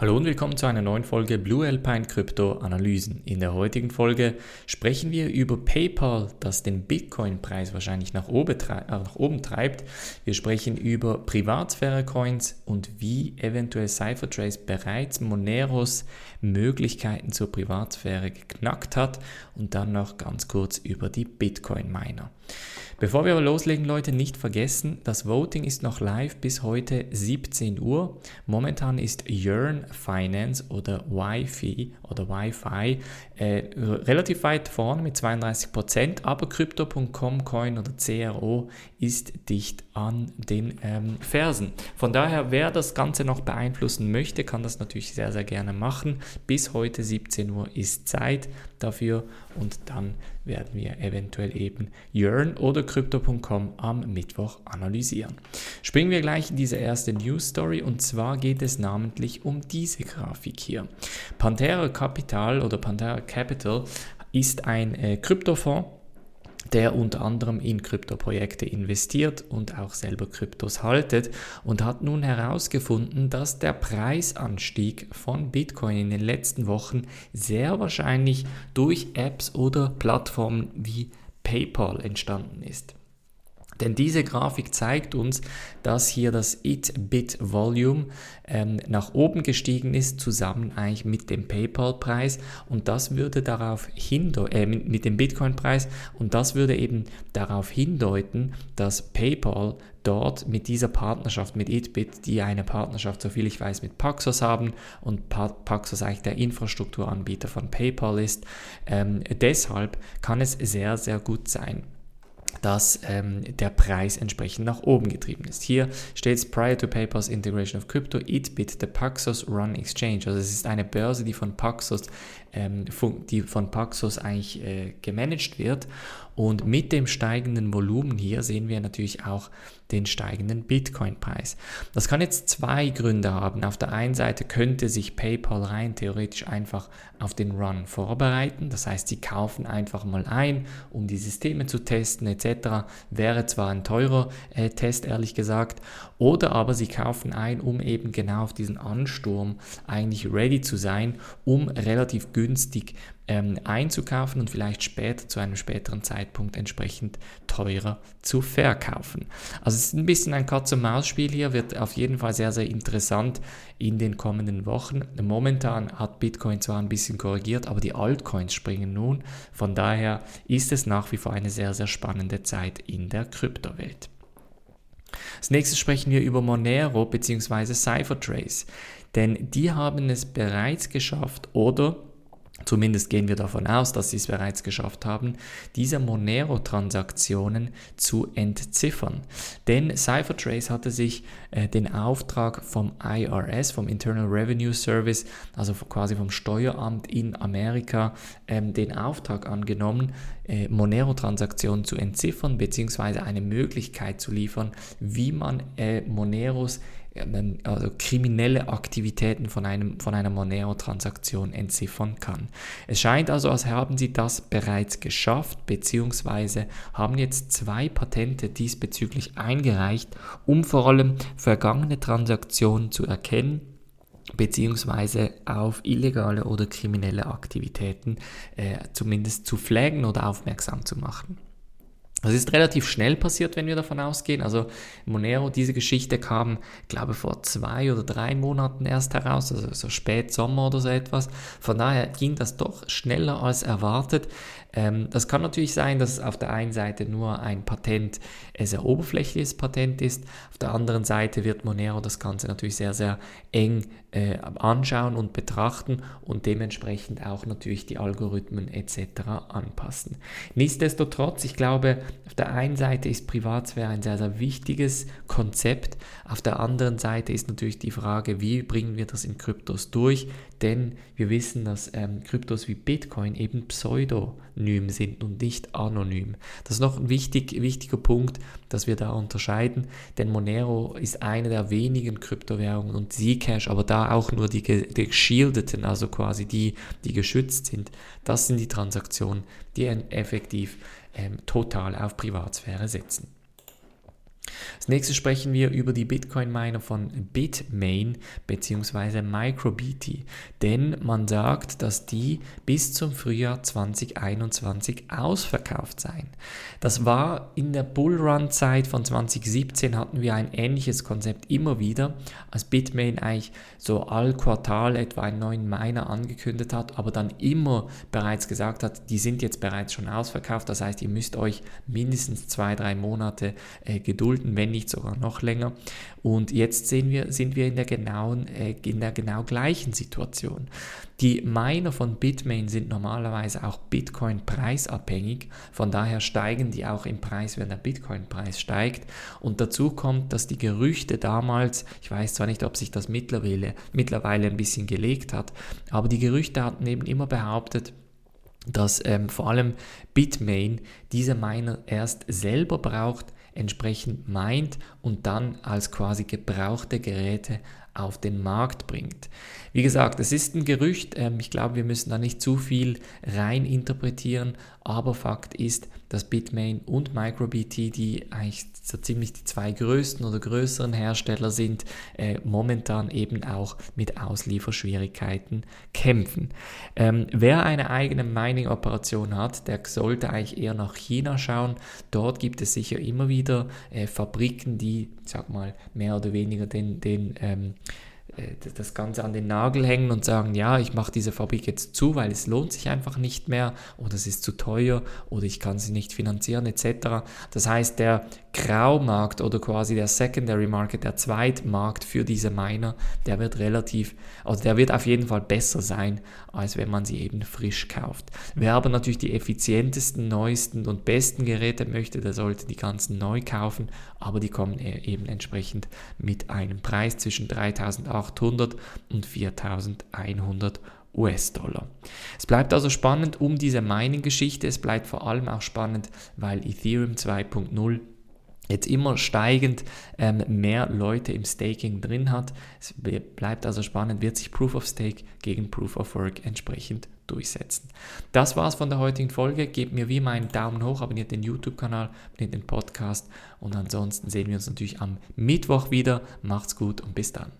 Hallo und willkommen zu einer neuen Folge Blue Alpine Krypto Analysen. In der heutigen Folge sprechen wir über PayPal, das den Bitcoin-Preis wahrscheinlich nach oben, äh, nach oben, treibt. Wir sprechen über Privatsphäre-Coins und wie eventuell Cyphertrace bereits Moneros Möglichkeiten zur Privatsphäre geknackt hat und dann noch ganz kurz über die Bitcoin-Miner. Bevor wir aber loslegen, Leute, nicht vergessen, das Voting ist noch live bis heute 17 Uhr. Momentan ist Yearn Finance oder Wi-Fi oder Wi-Fi äh, relativ weit vorne mit 32%, aber Crypto.com Coin oder CRO ist dicht an den ähm, Fersen. Von daher, wer das Ganze noch beeinflussen möchte, kann das natürlich sehr, sehr gerne machen. Bis heute 17 Uhr ist Zeit dafür und dann werden wir eventuell eben Yearn oder Crypto.com am Mittwoch analysieren. Springen wir gleich in diese erste News Story und zwar geht es namentlich um diese Grafik hier. Pantera Capital oder Pantera Capital ist ein äh, Kryptofonds, der unter anderem in Kryptoprojekte investiert und auch selber Kryptos haltet und hat nun herausgefunden, dass der Preisanstieg von Bitcoin in den letzten Wochen sehr wahrscheinlich durch Apps oder Plattformen wie PayPal entstanden ist. Denn diese Grafik zeigt uns, dass hier das It-Bit-Volume ähm, nach oben gestiegen ist, zusammen eigentlich mit dem PayPal-Preis und das würde darauf hindeuten, äh, mit, dem Bitcoin-Preis und das würde eben darauf hindeuten, dass PayPal dort mit dieser Partnerschaft mit Itbit, die eine Partnerschaft, soviel ich weiß, mit Paxos haben und Paxos eigentlich der Infrastrukturanbieter von PayPal ist. Ähm, deshalb kann es sehr, sehr gut sein, dass ähm, der Preis entsprechend nach oben getrieben ist. Hier steht es prior to PayPal's integration of crypto, Itbit, the Paxos Run Exchange. Also es ist eine Börse, die von Paxos, ähm, die von Paxos eigentlich äh, gemanagt wird und mit dem steigenden Volumen hier sehen wir natürlich auch den steigenden Bitcoin-Preis. Das kann jetzt zwei Gründe haben. Auf der einen Seite könnte sich PayPal rein theoretisch einfach auf den Run vorbereiten. Das heißt, sie kaufen einfach mal ein, um die Systeme zu testen etc. Wäre zwar ein teurer äh, Test, ehrlich gesagt. Oder aber sie kaufen ein, um eben genau auf diesen Ansturm eigentlich ready zu sein, um relativ günstig ähm, einzukaufen und vielleicht später zu einem späteren Zeitpunkt entsprechend teurer zu verkaufen. Also es ist ein bisschen ein Katz-und-Maus-Spiel hier, wird auf jeden Fall sehr, sehr interessant in den kommenden Wochen. Momentan hat Bitcoin zwar ein bisschen korrigiert, aber die Altcoins springen nun. Von daher ist es nach wie vor eine sehr, sehr spannende Zeit in der Kryptowelt. Als nächstes sprechen wir über Monero bzw. Cyphertrace, denn die haben es bereits geschafft oder Zumindest gehen wir davon aus, dass sie es bereits geschafft haben, diese Monero-Transaktionen zu entziffern. Denn Cyphertrace hatte sich äh, den Auftrag vom IRS, vom Internal Revenue Service, also quasi vom Steueramt in Amerika, ähm, den Auftrag angenommen, äh, Monero-Transaktionen zu entziffern, beziehungsweise eine Möglichkeit zu liefern, wie man äh, Moneros also kriminelle Aktivitäten von, einem, von einer Monero-Transaktion entziffern kann. Es scheint also, als haben sie das bereits geschafft, beziehungsweise haben jetzt zwei Patente diesbezüglich eingereicht, um vor allem vergangene Transaktionen zu erkennen beziehungsweise auf illegale oder kriminelle Aktivitäten äh, zumindest zu flaggen oder aufmerksam zu machen. Das ist relativ schnell passiert, wenn wir davon ausgehen. Also Monero, diese Geschichte kam, glaube ich, vor zwei oder drei Monaten erst heraus, also so spät Sommer oder so etwas. Von daher ging das doch schneller als erwartet. Ähm, das kann natürlich sein, dass auf der einen Seite nur ein Patent ein sehr oberflächliches Patent ist. Auf der anderen Seite wird Monero das Ganze natürlich sehr, sehr eng äh, anschauen und betrachten und dementsprechend auch natürlich die Algorithmen etc. anpassen. Nichtsdestotrotz, ich glaube, auf der einen Seite ist Privatsphäre ein sehr, sehr wichtiges Konzept. Auf der anderen Seite ist natürlich die Frage, wie bringen wir das in Kryptos durch? Denn wir wissen, dass ähm, Kryptos wie Bitcoin eben pseudonym sind und nicht anonym. Das ist noch ein wichtig, wichtiger Punkt, dass wir da unterscheiden, denn Monero ist eine der wenigen Kryptowährungen und Zcash, aber da auch nur die, die geschildeten, also quasi die, die geschützt sind. Das sind die Transaktionen, die effektiv ähm, total auf Privatsphäre setzen. Als nächstes sprechen wir über die Bitcoin-Miner von Bitmain bzw. MicroBT, denn man sagt, dass die bis zum Frühjahr 2021 ausverkauft seien. Das war in der Bullrun-Zeit von 2017 hatten wir ein ähnliches Konzept immer wieder, als Bitmain eigentlich so all Quartal etwa einen neuen Miner angekündigt hat, aber dann immer bereits gesagt hat, die sind jetzt bereits schon ausverkauft, das heißt, ihr müsst euch mindestens zwei, drei Monate äh, gedulden, wenn nicht sogar noch länger. Und jetzt sehen wir, sind wir in der genauen, äh, in der genau gleichen Situation. Die Miner von Bitmain sind normalerweise auch Bitcoin preisabhängig, von daher steigen die auch im Preis, wenn der Bitcoin-Preis steigt. Und dazu kommt, dass die Gerüchte damals, ich weiß zwar nicht, ob sich das mittlerweile, mittlerweile ein bisschen gelegt hat, aber die Gerüchte hatten eben immer behauptet, dass ähm, vor allem Bitmain diese Miner erst selber braucht, entsprechend meint und dann als quasi gebrauchte Geräte auf den Markt bringt. Wie gesagt, es ist ein Gerücht, ähm, ich glaube, wir müssen da nicht zu viel rein interpretieren, aber Fakt ist, dass Bitmain und MicroBT, die eigentlich so ziemlich die zwei größten oder größeren Hersteller sind, äh, momentan eben auch mit Auslieferschwierigkeiten kämpfen. Ähm, wer eine eigene Mining-Operation hat, der sollte eigentlich eher nach China schauen. Dort gibt es sicher immer wieder äh, Fabriken, die, sag mal, mehr oder weniger den, den ähm, äh, das Ganze an den Nagel hängen und sagen, ja, ich mache diese Fabrik jetzt zu, weil es lohnt sich einfach nicht mehr oder es ist zu teuer oder ich kann sie nicht finanzieren etc. Das heißt, der Graumarkt oder quasi der Secondary Market, der Zweitmarkt für diese Miner, der wird relativ, also der wird auf jeden Fall besser sein, als wenn man sie eben frisch kauft. Wer aber natürlich die effizientesten, neuesten und besten Geräte möchte, der sollte die ganzen neu kaufen, aber die kommen e-, eben entsprechend mit einem Preis zwischen 3800 und 4100 US-Dollar. Es bleibt also spannend um diese Mining-Geschichte. Es bleibt vor allem auch spannend, weil Ethereum 2.0 jetzt immer steigend ähm, mehr Leute im Staking drin hat. Es bleibt also spannend, wird sich Proof of Stake gegen Proof of Work entsprechend durchsetzen. Das war's von der heutigen Folge. Gebt mir wie immer einen Daumen hoch, abonniert den YouTube-Kanal, abonniert den Podcast und ansonsten sehen wir uns natürlich am Mittwoch wieder. Macht's gut und bis dann.